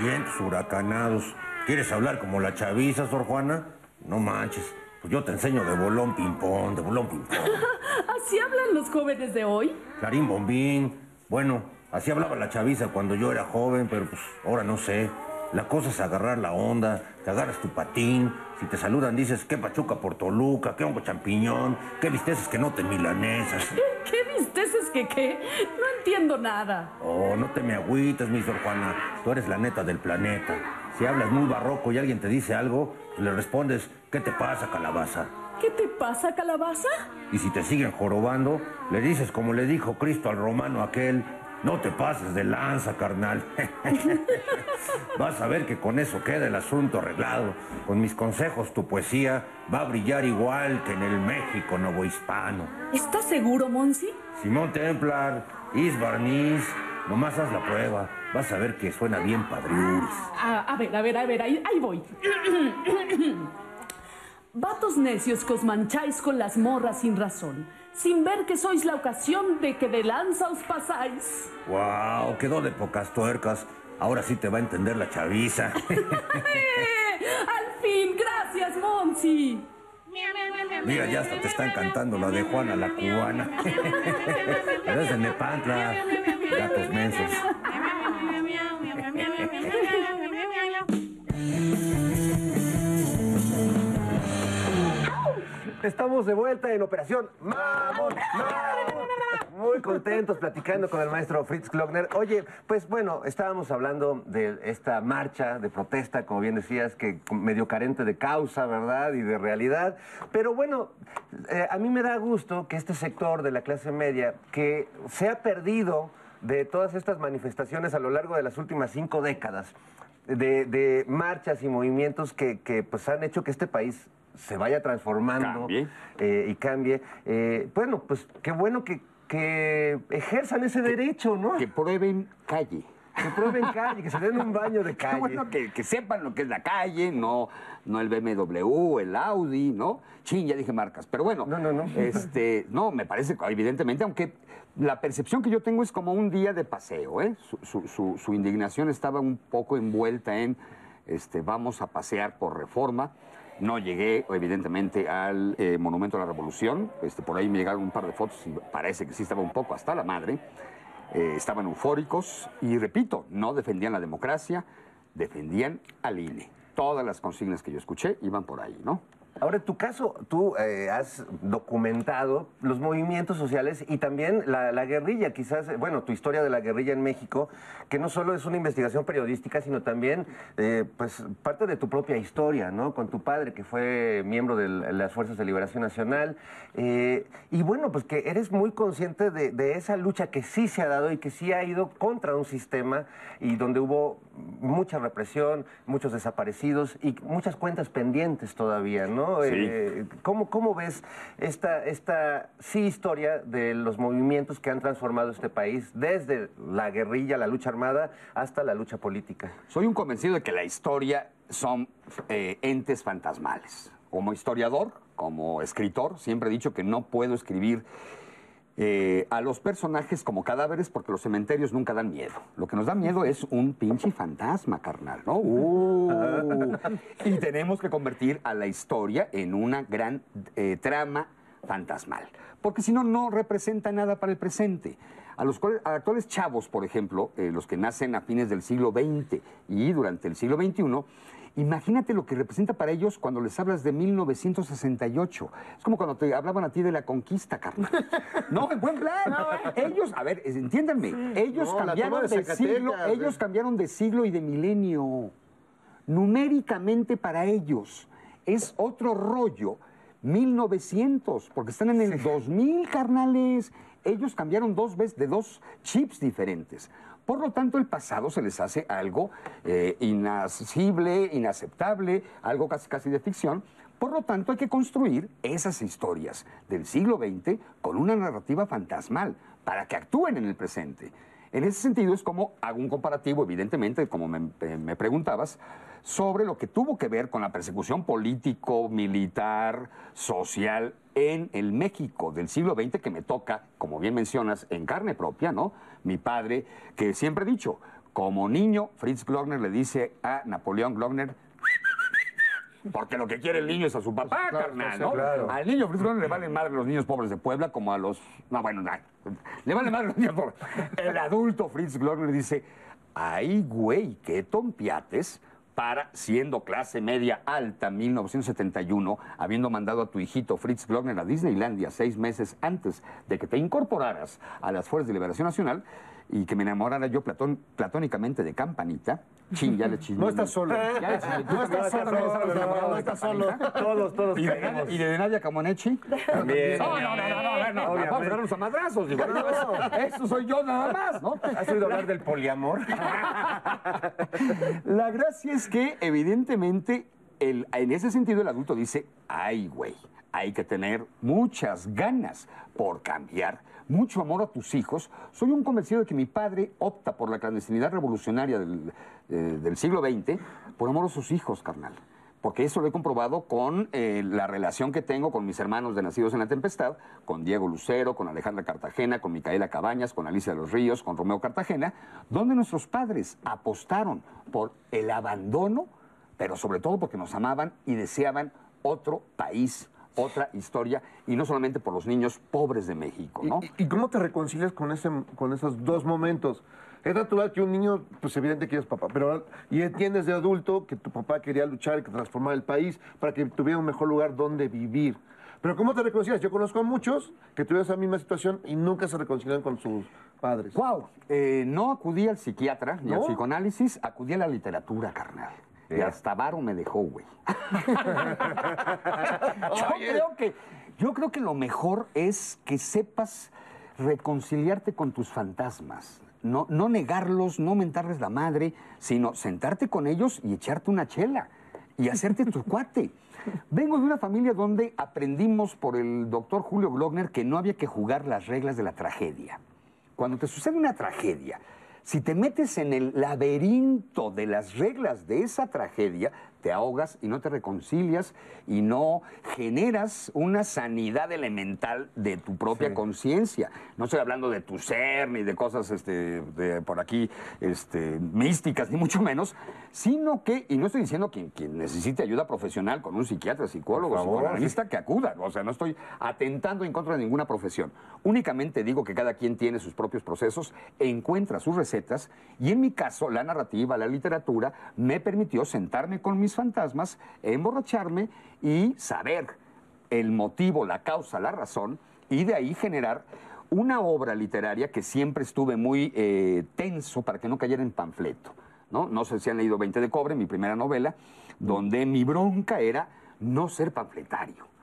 Vientos huracanados. ¿Quieres hablar como la chaviza, Sor Juana? No manches. Pues yo te enseño de bolón ping-pong, de bolón ping-pong. ¿Así hablan los jóvenes de hoy? Clarín bombín. Bueno, así hablaba la chaviza cuando yo era joven, pero pues ahora no sé. La cosa es agarrar la onda, te agarras tu patín, si te saludan dices, qué pachuca por Toluca, qué hongo champiñón, qué visteces que no te milanesas. ¿Qué visteces que qué? No entiendo nada. Oh, no te me agüites, mi Sor Juana, tú eres la neta del planeta. Si hablas muy barroco y alguien te dice algo, le respondes, ¿qué te pasa, calabaza? ¿Qué te pasa, calabaza? Y si te siguen jorobando, le dices como le dijo Cristo al romano aquel, no te pases de lanza, carnal. Vas a ver que con eso queda el asunto arreglado. Con mis consejos tu poesía va a brillar igual que en el México novohispano. ¿Estás seguro, Monsi? Simón Templar, Is Barniz, nomás haz la prueba. Vas a ver que suena bien padriuris. A, a ver, a ver, a ver, ahí, ahí voy. Vatos necios que os mancháis con las morras sin razón, sin ver que sois la ocasión de que de lanza os pasáis. ¡Wow! Quedó de pocas tuercas. Ahora sí te va a entender la chaviza. ¡Al fin! ¡Gracias, Monsi! Mira, ya hasta te están cantando la de Juana la cubana. Pero es de Nepantla. Gatos mensos. Estamos de vuelta en Operación Mamón. Muy contentos platicando con el maestro Fritz Klockner. Oye, pues bueno, estábamos hablando de esta marcha de protesta, como bien decías, que medio carente de causa, ¿verdad? Y de realidad. Pero bueno, eh, a mí me da gusto que este sector de la clase media, que se ha perdido de todas estas manifestaciones a lo largo de las últimas cinco décadas, de, de marchas y movimientos que, que, pues han hecho que este país se vaya transformando Cambie. eh, y cambie. Eh, bueno, pues qué bueno que, que ejerzan ese derecho, ¿no? Que prueben calle. Que prueben calle, que se den un baño de Qué calle. bueno que, que sepan lo que es la calle, no, no el BMW, el Audi, ¿no? Chin, ya dije marcas. Pero bueno, No, no, no. Este, no, me parece, evidentemente, aunque la percepción que yo tengo es como un día de paseo, ¿eh? Su, su- su- su indignación estaba un poco envuelta en, este, vamos a pasear por reforma. No llegué, evidentemente, al eh, Monumento a la Revolución. Este, por ahí me llegaron un par de fotos y parece que sí estaba un poco hasta la madre. Eh, estaban eufóricos y, repito, no defendían la democracia, defendían al INE. Todas las consignas que yo escuché iban por ahí, ¿no? Ahora, en tu caso, tú eh, has documentado los movimientos sociales y también la, la guerrilla, quizás, eh, bueno, tu historia de la guerrilla en México, que no solo es una investigación periodística, sino también, eh, pues, parte de tu propia historia, ¿no? Con tu padre, que fue miembro de las Fuerzas de Liberación Nacional. y bueno, pues que eres muy consciente de esa lucha que sí se ha dado y que sí ha ido contra un sistema y donde hubo mucha represión, muchos desaparecidos y muchas cuentas pendientes todavía, ¿no? Sí. Eh, ¿cómo, cómo ves esta, esta sí historia de los movimientos que han transformado este país desde la guerrilla, la lucha armada, hasta la lucha política? Soy un convencido de que la historia son eh, entes fantasmales. Como historiador, como escritor, siempre he dicho que no puedo escribir eh, a los personajes como cadáveres porque los cementerios nunca dan miedo. Lo que nos da miedo es un pinche fantasma, carnal, ¿no? Uh. y tenemos que convertir a la historia en una gran eh, trama fantasmal. Porque si no, no representa nada para el presente. A los cuales- a actuales chavos, por ejemplo, eh, los que nacen a fines del siglo XX y durante el siglo XXI, imagínate lo que representa para ellos cuando les hablas de 1968. Es como cuando te hablaban a ti de la conquista, carnal. No, en buen plan. Ellos, a ver, entiéndanme, ellos No, cambiaron de de siglo, ellos cambiaron de siglo y de milenio. Numéricamente para ellos es otro rollo 1900, porque están en el 2000, carnales. Ellos cambiaron dos veces de dos chips diferentes. Por lo tanto, el pasado se les hace algo eh, inaceptable, algo casi, casi de ficción. Por lo tanto, hay que construir esas historias del siglo XX con una narrativa fantasmal para que actúen en el presente. En ese sentido es como hago un comparativo, evidentemente, como me, eh, me preguntabas, sobre lo que tuvo que ver con la persecución político, militar, social en el México del siglo XX que me toca, como bien mencionas, en carne propia, ¿no? Mi padre, que siempre he dicho, como niño, Fritz Glockner le dice a Napoleón Glockner, porque lo que quiere el niño es a su papá, Claro, carnal, ¿no? claro. Al niño Fritz Glockner le valen madre los niños pobres de Puebla como a los... No, bueno, no, le valen madre los niños pobres. El adulto Fritz Glockner dice, ay, güey, qué tompiates para, siendo clase media alta, 1971, habiendo mandado a tu hijito Fritz Glockner a Disneylandia seis meses antes de que te incorporaras a las Fuerzas de Liberación Nacional y que me enamorara yo platón- platónicamente de Campanita. Chin, ya le chismé. No estás solo. Ya le chismé. ¿Tú No estás solo, no estás solo. Todos, todos ¿Y de, y de Nadia Camonechi? También. No, no, no, no, no, no, no, vamos a darnos a madrazos. digo, no, eso, eso soy yo nada más, ¿no? ¿Has oído hablar del poliamor? La gracia es que, evidentemente, el- en ese sentido, el adulto dice, ay, güey, hay que tener muchas ganas por cambiar, mucho amor a tus hijos. Soy un convencido de que mi padre opta por la clandestinidad revolucionaria del, eh, siglo XX por amor a sus hijos, carnal. Porque eso lo he comprobado con eh, la relación que tengo con mis hermanos de Nacidos en la Tempestad, con Diego Lucero, con Alejandra Cartagena, con Micaela Cabañas, con Alicia de los Ríos, con Romeo Cartagena, donde nuestros padres apostaron por el abandono, pero sobre todo porque nos amaban y deseaban otro país, otra historia, y no solamente por los niños pobres de México, ¿no? ¿Y, y cómo te reconcilias con, ese, con esos dos momentos? Es natural que un niño, pues evidente que es papá, pero y entiendes de adulto que tu papá quería luchar y que transformar el país para que tuviera un mejor lugar donde vivir. Pero ¿cómo te reconcilias? Yo conozco a muchos que tuvieron esa misma situación y nunca se reconcilian con sus padres. Wow, eh, no acudí al psiquiatra ni al ¿No? psicoanálisis, acudí a la literatura, carnal. Y hasta Varo me dejó, güey. yo, creo que, yo creo que lo mejor es que sepas reconciliarte con tus fantasmas. No, no negarlos, no mentarles la madre, sino sentarte con ellos y echarte una chela y hacerte tu cuate. Vengo de una familia donde aprendimos por el doctor Julio Glockner que no había que jugar las reglas de la tragedia. Cuando te sucede una tragedia, si te metes en el laberinto de las reglas de esa tragedia, te ahogas y no te reconcilias y no generas una sanidad elemental de tu propia conciencia. No estoy hablando de tu ser ni de cosas este, de por aquí este, místicas, ni mucho menos, sino que, y no estoy diciendo que quien necesite ayuda profesional con un psiquiatra, psicólogo, favor. psicoanalista, que acuda. O sea, no estoy atentando en contra de ninguna profesión. Únicamente digo que cada quien tiene sus propios procesos, encuentra sus recetas y en mi caso la narrativa, la literatura me permitió sentarme con mis fantasmas, emborracharme y saber el motivo, la causa, la razón y de ahí generar una obra literaria que siempre estuve muy eh, tenso para que no cayera en panfleto. ¿no? no sé si han leído 20 de cobre, mi primera novela, donde mi bronca era no ser panfletario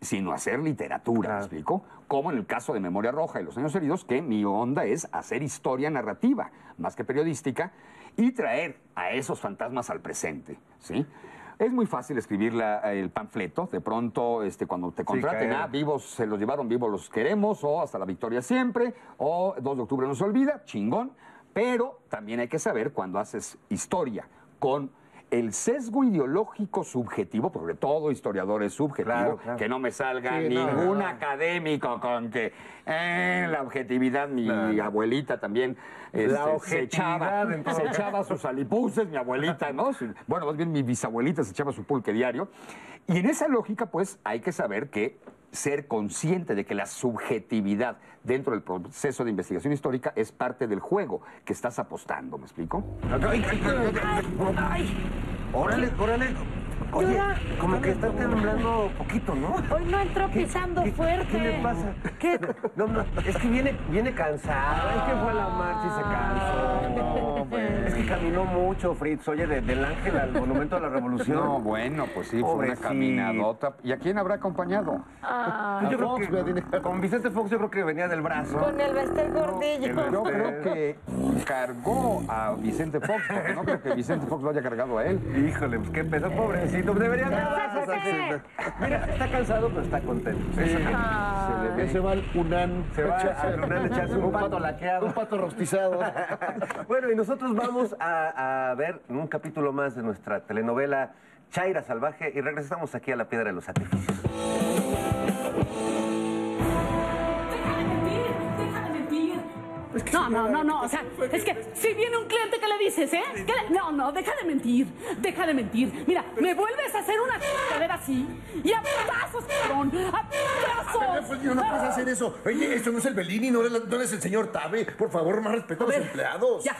sino hacer literatura, ¿me explico? Como en el caso de Memoria Roja y Los Años Heridos, que mi onda es hacer historia narrativa, más que periodística, y traer a esos fantasmas al presente, ¿sí? Es muy fácil escribir la- el panfleto, de pronto este, cuando te contraten, ah, vivos se los llevaron, vivos los queremos, o hasta la victoria siempre, o 2 de octubre no se olvida, chingón, pero también hay que saber cuando haces historia con el sesgo ideológico subjetivo, porque todo historiador es subjetivo, Claro, claro. que no me salga Sí, ningún no. académico con que eh, la objetividad, mi No. abuelita también este, La se echaba, se echaba sus alipuses, mi abuelita, ¿no? Bueno, más bien mi bisabuelita se echaba su pulque diario. Y en esa lógica, pues, hay que saber que ser consciente de que la subjetividad dentro del proceso de investigación histórica es parte del juego que estás apostando, ¿me explico? Órale, órale. Oye, como que está temblando poquito, ¿no? Hoy no entró pisando fuerte. ¿Qué le pasa? No, no, es que viene, viene cansado. Es que fue a la marcha y se cansó. Es que caminó mucho, Fritz. Oye, de- del Ángel al Monumento a la Revolución. No, bueno, pues sí, fue una caminadota. ¿Y a quién habrá acompañado? Ah, Yo creo que con Vicente Fox yo creo que venía del brazo. con el Bester Gordillo. Yo creo que cargó a Vicente Fox, porque no creo que Vicente Fox lo haya cargado a él. Híjole, pues qué peso, pobrecito. Debería haber Mira, está cansado, pero está contento. Eso que- Se le ve, se va al UNAN. Se va al UNAN a echarse un pato laqueado. Un pato rostizado. bueno, y nosotros vamos a, a ver un capítulo más de nuestra telenovela Chaira Salvaje y regresamos aquí a la Piedra de los Sacrificios. Deja de mentir, deja de mentir. No, no, no, no, o sea, es que si viene un cliente, ¿qué le dices, eh? ¿Qué le- No, no, deja de mentir, deja de mentir. Mira, me vuelves a hacer una cadera así y a pedazos, cabrón, a pedazos. Pues no puedes hacer eso. Oye, esto no es el Bellini, no eres, no eres el señor Tabe. Por favor, más respeto a, los ver, empleados. Ya,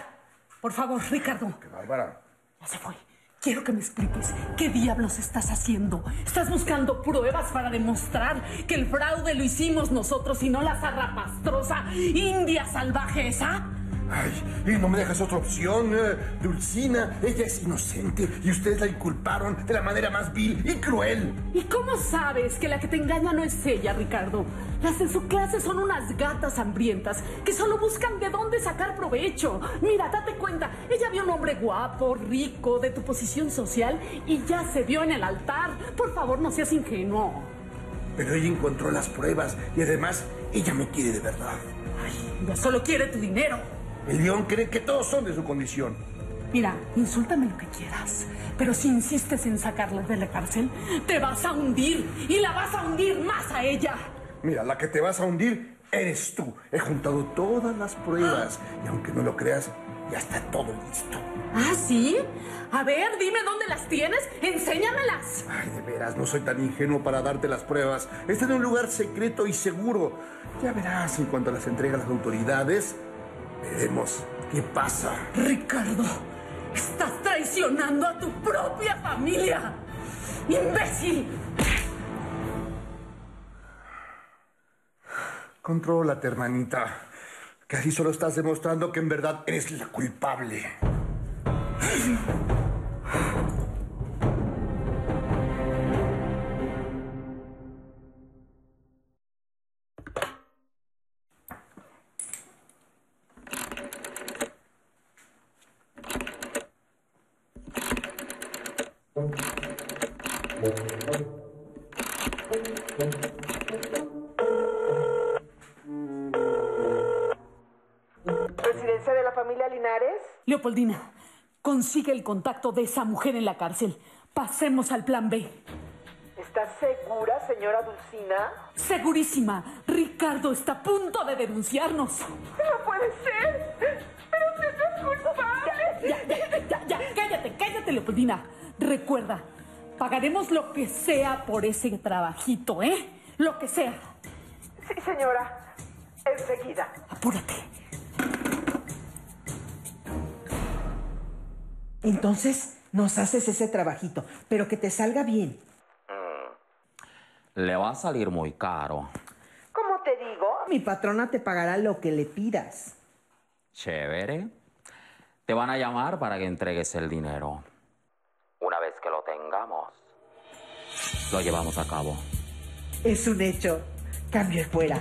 por favor, Ricardo. Qué bárbara. Ya se fue. Quiero que me expliques qué diablos estás haciendo. ¿Estás buscando pruebas para demostrar que el fraude lo hicimos nosotros y no la zarrapastrosa india salvaje esa? Ay, y no me dejas otra opción. eh, Dulcina, ella es inocente y ustedes la inculparon de la manera más vil y cruel. ¿Y cómo sabes que la que te engaña no es ella, Ricardo? Las de su clase son unas gatas hambrientas que solo buscan de dónde sacar provecho. Mira, date cuenta, ella vio un hombre guapo, rico, de tu posición social y ya se vio en el altar. Por favor, no seas ingenuo. Pero ella encontró las pruebas y además ella me quiere de verdad. Ya solo quiere tu dinero. El león cree que todos son de su condición. Mira, insúltame lo que quieras, pero si insistes en sacarla de la cárcel, te vas a hundir y la vas a hundir más a ella. Mira, la que te vas a hundir eres tú. He juntado todas las pruebas y aunque no lo creas, ya está todo listo. ¿Ah, sí? A ver, dime dónde las tienes, enséñamelas. Ay, de veras, no soy tan ingenuo para darte las pruebas. Está en un lugar secreto y seguro. Ya verás en cuanto las entregue a las autoridades. Veremos qué pasa. Ricardo, estás traicionando a tu propia familia. ¡Imbécil! Contrólate, hermanita. Que así solo estás demostrando que en verdad eres la culpable. Consigue el contacto de esa mujer en la cárcel. Pasemos al plan B. ¿Estás segura, señora Dulcina? Segurísima, Ricardo está a punto de denunciarnos. ¡No puede ser! ¡Pero usted es culpable! Ya, ya, ya, ya, cállate, cállate, Leopoldina. Recuerda, pagaremos lo que sea por ese trabajito, ¿eh? Lo que sea. Sí, señora. Enseguida. Apúrate. Entonces, nos haces ese trabajito, pero que te salga bien. Le va a salir muy caro. ¿Cómo te digo? Mi patrona te pagará lo que le pidas. Chévere. Te van a llamar para que entregues el dinero. Una vez que lo tengamos, lo llevamos a cabo. Es un hecho. Cambio fuera.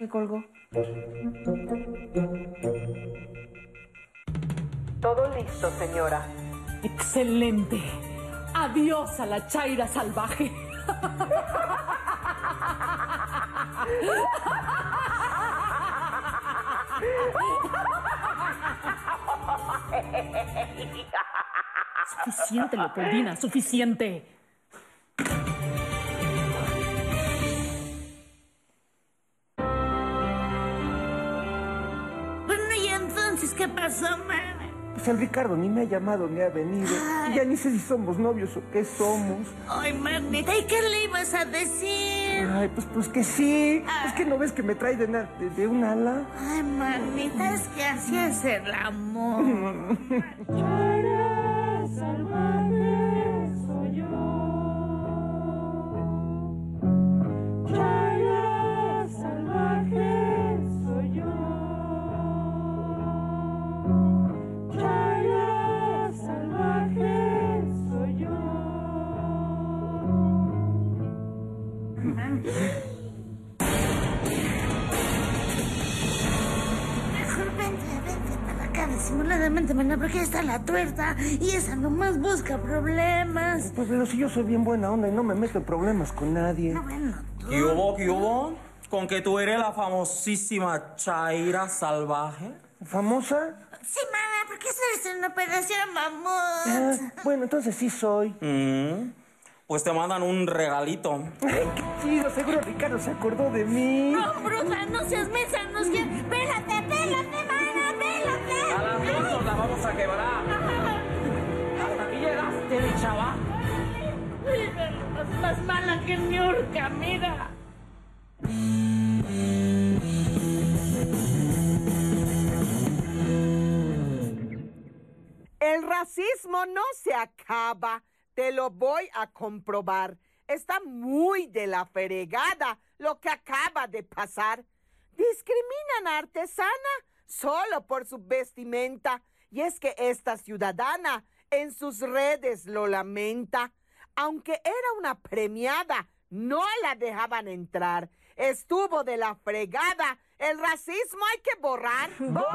Me colgó. Todo listo, señora. Excelente. Adiós a la chaira salvaje. Suficiente, Leopoldina, suficiente. Pasó? Pues el Ricardo ni me ha llamado ni ha venido. Y ya ni sé si somos novios o qué somos. Ay, Magnita, ¿y qué le ibas a decir? Ay, pues, pues que sí. Es que no ves que me trae de, na- de- de un ala. Ay, Magnita, es que así es el amor. Mejor vente, vente para acá disimuladamente, mana, porque ahí está la tuerta y esa nomás busca problemas. Pues pero si yo soy bien buena onda y no me meto en problemas con nadie. ¿Qué hubo, qué hubo? ¿Con que tú eres la famosísima Chaira Salvaje? ¿Famosa? Sí, mana, porque estás en operación Ah, mamut. bueno, entonces sí soy. Mm, Pues te mandan un regalito. Ay, qué chido, seguro Ricardo se acordó de mí. No, bruja, no seas mensa, nos quiere. Pélate, pélate, mana, pélate. A las dos nos la vamos a quebrar. Hasta aquí llegaste, mi chava. Es más mala que Niurka, mira. El racismo no se acaba. Te lo voy a comprobar. Está muy de la fregada lo que acaba de pasar. Discriminan a artesana solo por su vestimenta. Y es que esta ciudadana en sus redes lo lamenta. Aunque era una premiada, no la dejaban entrar. Estuvo de la fregada. El racismo hay que borrar. ¡Bomba!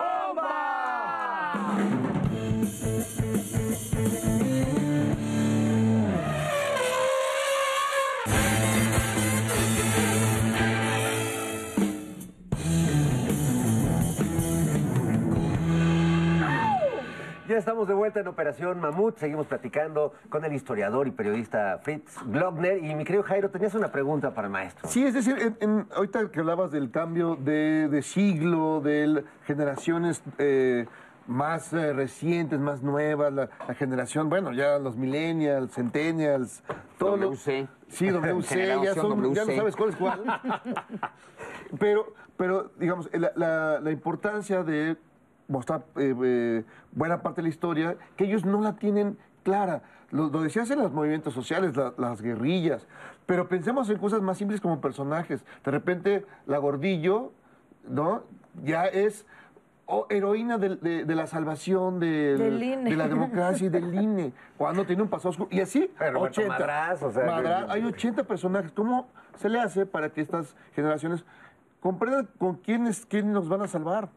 Ya estamos de vuelta en Operación Mamut. Seguimos platicando con el historiador y periodista Fritz Glockner. Y mi querido Jairo, tenías una pregunta para el maestro. Sí, es decir, en- en- ahorita que hablabas del cambio de, de siglo, de generaciones eh, más eh, recientes, más nuevas, la, la generación, bueno, ya los millennials, centennials, todo lo- WC. Sí, WC, ya, son, ya no sabes cuál es cuál. pero, pero, digamos, la, la- la importancia de mostrar eh, eh, buena parte de la historia, que ellos no la tienen clara. Lo, lo decías en los movimientos sociales, la- las guerrillas, pero pensemos en cosas más simples como personajes. De repente, la gordillo, ¿no? Ya es oh, heroína del- de, de la salvación del- Del INE. de la democracia y del INE, cuando tiene un pasado oscuro. Y así, Pero Roberto 80. Madraz, o sea, hay 80 personajes. ¿Cómo se le hace para que estas generaciones comprendan con quiénes, quién nos van a salvar?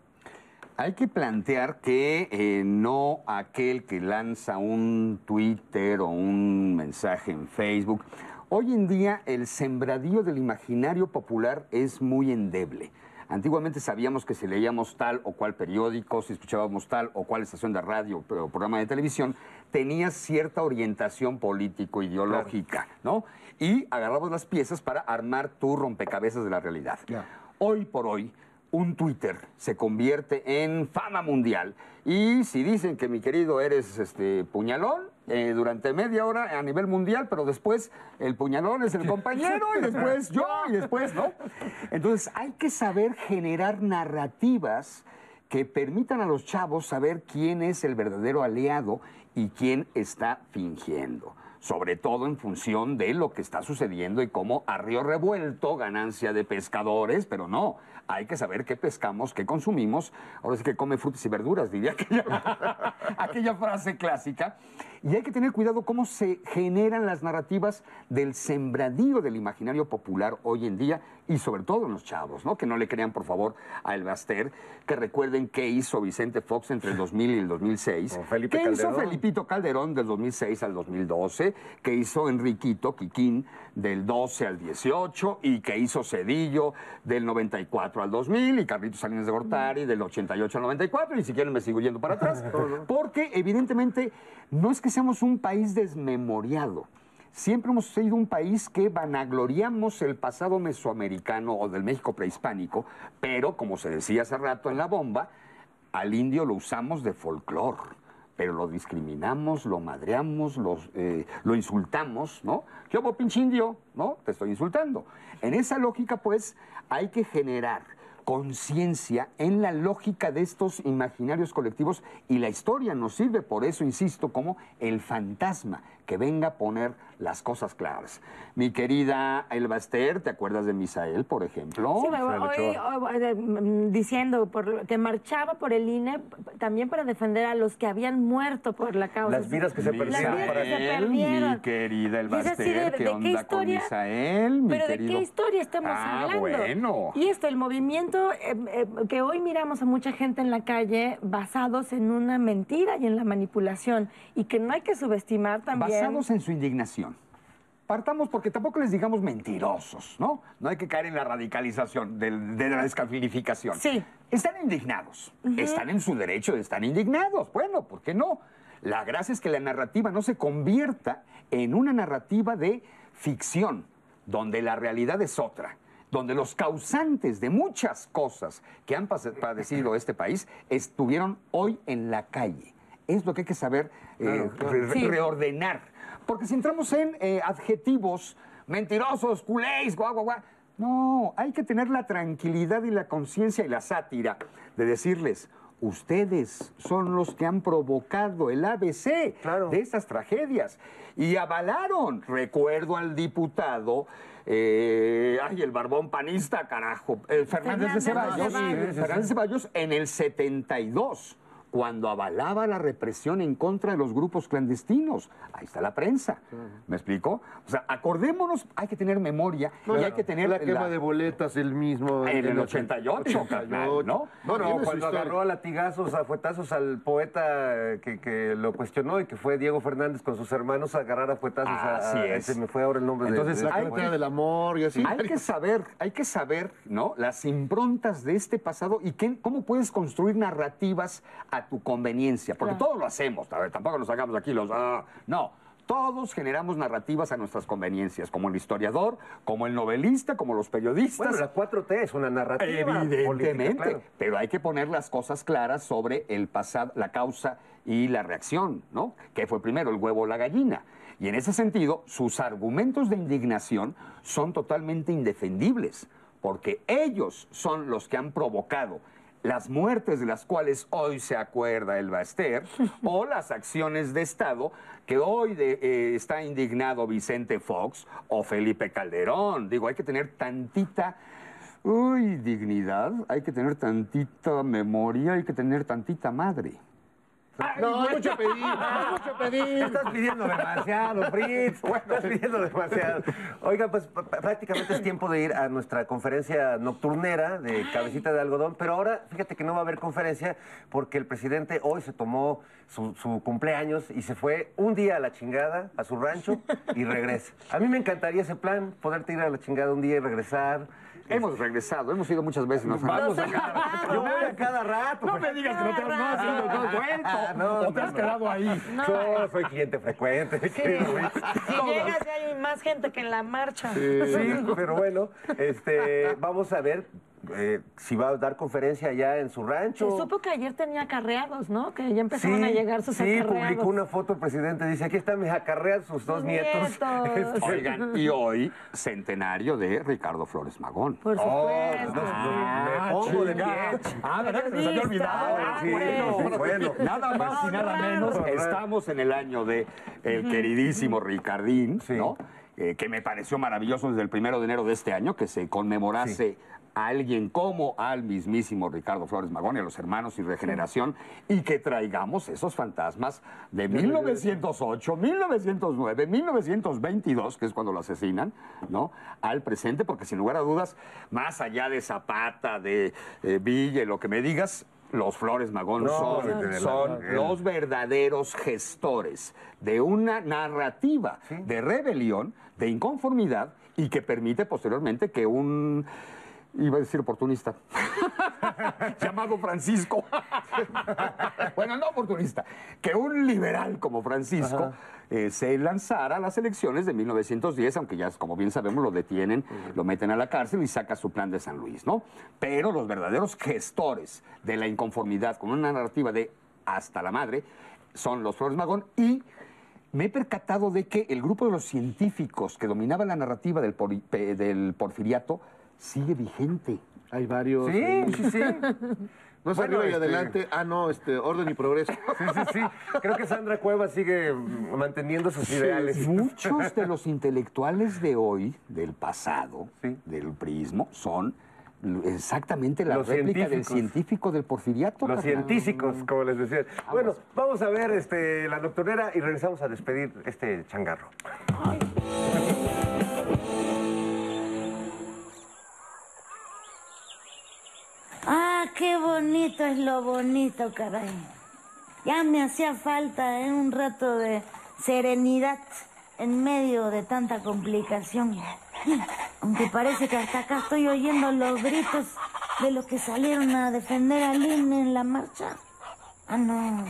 Hay que plantear que eh, no aquel que lanza un Twitter o un mensaje en Facebook. Hoy en día el sembradío del imaginario popular es muy endeble. Antiguamente sabíamos que si leíamos tal o cual periódico, si escuchábamos tal o cual estación de radio o programa de televisión, tenía cierta orientación político-ideológica, ¿no? Y agarrabas las piezas para armar tu rompecabezas de la realidad. Hoy por hoy, un Twitter se convierte en fama mundial. Y si dicen que mi querido eres este puñalón, eh, durante media hora a nivel mundial, pero después el puñalón es el compañero y después yo y después, ¿no? Entonces hay que saber generar narrativas que permitan a los chavos saber quién es el verdadero aliado y quién está fingiendo. Sobre todo en función de lo que está sucediendo y cómo a río revuelto, ganancia de pescadores, pero no, hay que saber qué pescamos, qué consumimos. Ahora sí que come frutas y verduras, diría aquella, aquella frase clásica. Y hay que tener cuidado cómo se generan las narrativas del sembradío del imaginario popular hoy en día y sobre todo en los chavos, ¿no? Que no le crean, por favor, a El Baster, que recuerden qué hizo Vicente Fox entre el 2000 y el 2006. Felipe ¿Qué hizo Calderón. Felipito Calderón del 2006 al 2012? ¿Qué hizo Enriquito Quiquín del 12 al 18? ¿Y qué hizo Cedillo del 94 al 2000? Y Carlitos Salinas de Gortari del 88 al 94? Y si quieren me sigo yendo para atrás. Porque evidentemente no es que seamos un país desmemoriado. Siempre hemos sido un país que vanagloriamos el pasado mesoamericano o del México prehispánico, pero como se decía hace rato en la bomba, al indio lo usamos de folclor. pero lo discriminamos, lo madreamos, eh, lo insultamos, ¿no? ¿Qué hubo, pinche indio? ¿No? Te estoy insultando. En esa lógica, pues, hay que generar conciencia en la lógica de estos imaginarios colectivos y la historia nos sirve, por eso insisto, como el fantasma que venga a poner las cosas claras. Mi querida Elba Ester, ¿te acuerdas de Misael, por ejemplo? Sí, me- hoy, hoy, eh, mm, diciendo por, lo- que marchaba por el INE también para defender a los que habían muerto por la causa. Las vidas que se Las perdieron vidas para que se Misael, perdieron. Mi querida Elba de- Ester, ¿de ¿qué qué onda con historia? Misael, mi Pero ¿de qué historia estamos Ah, hablando? bueno. Y esto, el movimiento eh, eh, que hoy miramos a mucha gente en la calle basados en una mentira y en la manipulación y que no hay que subestimar también. Basados en su indignación. Partamos porque tampoco les digamos mentirosos, ¿no? No hay que caer en la radicalización, de la descalificación. Sí. Están indignados. Están en su derecho de estar indignados. Bueno, ¿por qué no? La gracia es que la narrativa no se convierta en una narrativa de ficción, donde la realidad es otra, donde los causantes de muchas cosas que han padecido este país estuvieron hoy en la calle. Es lo que hay que saber eh, re- Sí. reordenar. Porque si entramos en eh, adjetivos mentirosos, culés, guau, guau, guau, no, hay que tener la tranquilidad y la conciencia y la sátira de decirles, ustedes son los que han provocado el ABC de estas tragedias. Y avalaron, recuerdo al diputado, eh, ay, el barbón panista, carajo, eh, Fernández de Fernández de Ceballos, Ceballos. Fernández de Ceballos en el 72 cuando avalaba la represión en contra de los grupos clandestinos. Ahí está la prensa. ¿Me explico? O sea, acordémonos, hay que tener memoria y hay que tener la quema la- de boletas el mismo. En el 88, carnal, ¿no? No, cuando agarró a latigazos, a fuetazos al poeta que, que lo cuestionó y que fue Diego Fernández con sus hermanos a agarrar a fuetazos a, Así a- es. Se me fue ahora el nombre Entonces, de, hay de- que- del amor y así. Hay que saber, hay que saber, ¿no? Las improntas de este pasado y qué- cómo puedes construir narrativas a tu conveniencia, porque Claro. todos lo hacemos, a ver, tampoco nos hagamos aquí los... ah, no, todos generamos narrativas a nuestras conveniencias, como el historiador, como el novelista, como los periodistas. Bueno, la 4T es una narrativa Evidentemente, política, claro. pero hay que poner las cosas claras sobre el pasado, la causa y la reacción, ¿no? ¿Qué fue primero, el huevo o la gallina? Y en ese sentido, sus argumentos de indignación son totalmente indefendibles, porque ellos son los que han provocado las muertes de las cuales hoy se acuerda el Baster, o las acciones de Estado que hoy de- eh, está indignado Vicente Fox o Felipe Calderón. Digo, hay que tener tantita, uy, dignidad, hay que tener tantita memoria, hay que tener tantita madre. No, es mucho pedir, es mucho pedir. Estás pidiendo demasiado, Fritz. Estás pidiendo demasiado. Oiga, pues prácticamente es tiempo de ir a nuestra conferencia nocturnera de cabecita de algodón, pero ahora fíjate que no va a haber conferencia porque el presidente hoy se tomó su, su cumpleaños y se fue un día a la chingada, a su rancho y regresa. A mí me encantaría ese plan, poderte ir a la chingada un día y regresar. Hemos regresado, hemos ido muchas veces. Nos Vamos a cada, yo voy a cada rato. No me digas que no te no has ido, no has vuelto. No, o te has no, quedado ahí. Yo soy cliente frecuente. Sí. Si llegas y hay más gente que en la marcha. Sí, pero bueno, este, vamos a ver eh, si va a dar conferencia allá en su Se rancho. supo que ayer tenía acarreados, ¿no? Que ya empezaron a llegar sus sí, acarreados. publicó una foto el presidente, dice, aquí están mis acarreados, sus dos nietos. nietos. Este, Oigan, y hoy, centenario de Ricardo Flores Magón. Por Oh, supuesto. me pongo de pie. Ah, ¿verdad que se nos había olvidado? Ah, sí, bueno, sí, bueno. Nada más y nada menos. Estamos en el año de el queridísimo Ricardín, Sí. ¿no? Eh, que me pareció maravilloso desde el primero de enero de este año que se conmemorase a alguien como al mismísimo Ricardo Flores Magón y a los hermanos y regeneración y que traigamos esos fantasmas de 1908, 1909, 1922, que es cuando lo asesinan, ¿no? Al presente, porque sin lugar a dudas, más allá de Zapata, de eh, Villa lo que me digas, los Flores Magón No, son, los verdaderos gestores de una narrativa de rebelión, de inconformidad y que permite posteriormente que un iba a decir oportunista. Llamado Francisco. Bueno no oportunista. Que un liberal como Francisco eh, se lanzara a las elecciones de 1910 aunque ya como bien sabemos lo detienen lo meten a la cárcel y saca su plan de San Luis no pero los verdaderos gestores de la inconformidad con una narrativa de hasta la madre son los Flores Magón y me he percatado de que el grupo de los científicos que dominaba la narrativa del, pe- del porfiriato sigue vigente. Hay varios. Sí, sí, sí. No sé, Bueno, arriba y este- adelante. Ah, no, este, orden y progreso. Sí, sí, sí. Creo que Sandra Cueva sigue manteniendo sus ideales. Muchos de los intelectuales de hoy, del pasado, del prismo, son exactamente la Los réplica del científico del porfiriato. Los carnal. científicos, como les decía. Bueno, vamos a ver este, la nocturnera y regresamos a despedir este changarro. Ah, qué bonito es lo bonito, caray. Ya me hacía falta ¿eh? un rato de serenidad en medio de tanta complicación. Aunque parece que hasta acá estoy oyendo los gritos de los que salieron a defender al INE en la marcha. Ah, no.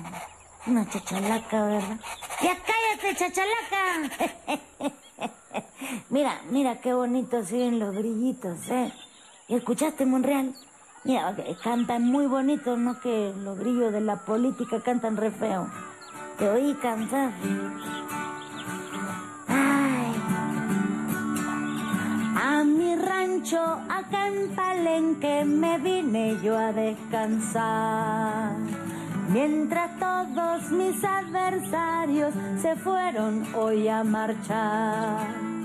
Una chachalaca, ¿verdad? ¡Ya cállate, chachalaca! mira, mira qué bonito siguen los grillitos, ¿eh? ¿Y escuchaste, Monreal? Mira, cantan muy bonito, no que los grillos de la política cantan re feo. Te oí cantar. A mi rancho, acá en Palenque, me vine yo a descansar. Mientras todos mis adversarios se fueron hoy a marchar.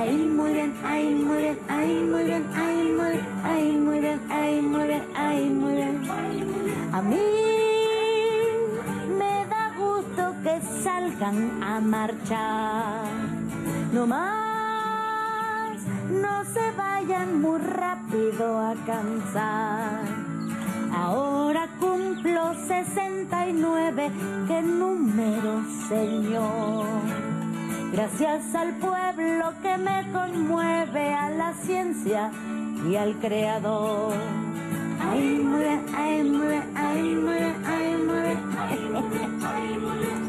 Ay, muy bien, ay, muy bien, ay, muy bien, ay, muy bien, ay, muy bien, ay, muy bien, ay, muy bien. A mí me da gusto que salgan a marchar. No más, no se vayan muy rápido a cansar. Ahora cumplo 69, qué número, señor. Gracias al pueblo que me conmueve, a la ciencia y al creador. Ay, bien, ay, bien, ay, bien, ay, bien.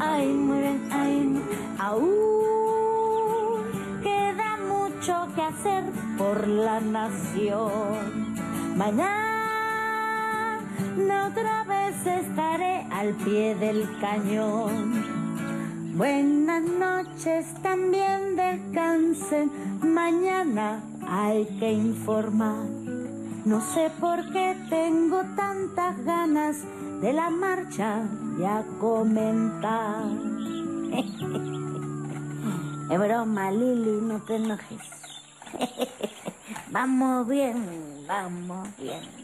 Ay, bien, ay, muy Aún queda mucho que hacer por la nación. Mañana otra vez estaré al pie del cañón. Buenas noches, también descansen. Mañana hay que informar. No sé por qué tengo tantas ganas de la marcha ya comentar. Es broma, Lili, no te enojes. Vamos bien, vamos bien.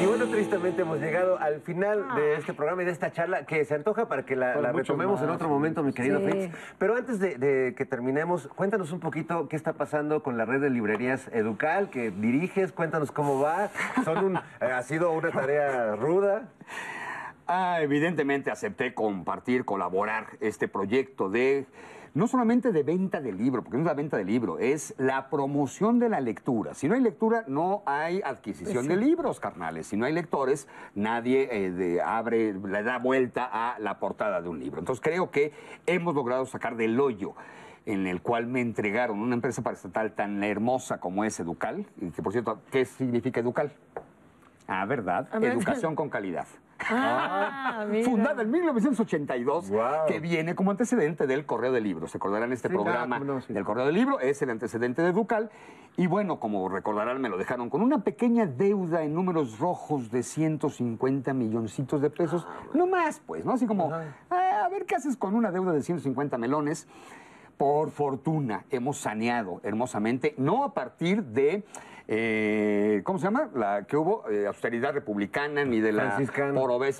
Y bueno, tristemente hemos llegado al final de este programa y de esta charla que se antoja para que la, retomemos en otro momento, mi querido Sí. Fritz. Pero antes de, de que terminemos, cuéntanos un poquito qué está pasando con la red de librerías Educal que diriges. Cuéntanos cómo va. Son un, eh, ha sido una tarea ruda. Ah, evidentemente acepté compartir, colaborar este proyecto de no solamente de venta de libro, porque no es la venta de libro, es la promoción de la lectura. Si no hay lectura, no hay adquisición sí. de libros, carnales. Si no hay lectores, nadie eh, de- abre, le da vuelta a la portada de un libro. Entonces creo que hemos logrado sacar del hoyo en el cual me entregaron una empresa paraestatal tan hermosa como es Educal, y que por cierto, ¿qué significa Educal? Ah, ¿verdad? Educación con calidad. Ah, mira. Fundada en 1982, que viene como antecedente del Correo del Libro. Se acordarán este Sí, programa ah, no, sí. del Correo del Libro, es el antecedente de Ducal. Y bueno, como recordarán, me lo dejaron con una pequeña deuda en números rojos de 150 milloncitos de pesos. No más, pues, ¿no? Así como, ah, a ver qué haces con una deuda de 150 melones. Por fortuna, hemos saneado hermosamente, no a partir de, eh, ¿cómo se llama? La que hubo, eh, austeridad republicana, ni de la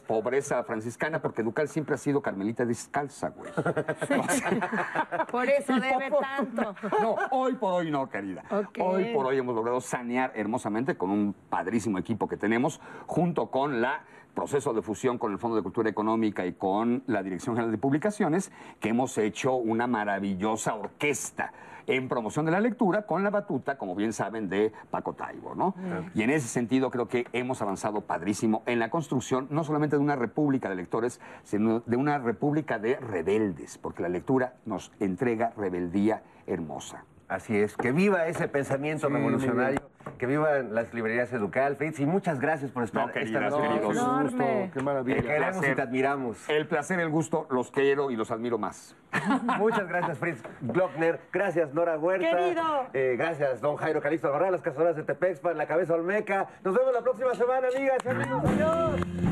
pobreza franciscana, porque Ducal siempre ha sido carmelita descalza, güey. Por eso debe tanto. No, hoy por hoy no, querida. Hoy por hoy hemos logrado sanear hermosamente con un padrísimo equipo que tenemos, junto con la proceso de fusión con el Fondo de Cultura Económica y con la Dirección General de Publicaciones, que hemos hecho una maravillosa orquesta en promoción de la lectura con la batuta, como bien saben, de Paco Taibo, ¿no? Y en ese sentido creo que hemos avanzado padrísimo en la construcción no solamente de una república de lectores, sino de una república de rebeldes, porque la lectura nos entrega rebeldía hermosa. Así es, que viva ese pensamiento Sí, revolucionario que vivan las librerías Educal, Fritz, y muchas gracias por estar No, queridas, esta queridos. Enorme. Qué Te maravilla. queremos y te admiramos. El placer, el gusto, los quiero y los admiro más. Muchas gracias, Fritz Glockner. Gracias, Nora Huerta. Querido. Eh, gracias, don Jairo Calixto Albarrán, las casoras de Tepexpa, en la cabeza Olmeca. Nos vemos la próxima semana, amigas y amigos. Adiós.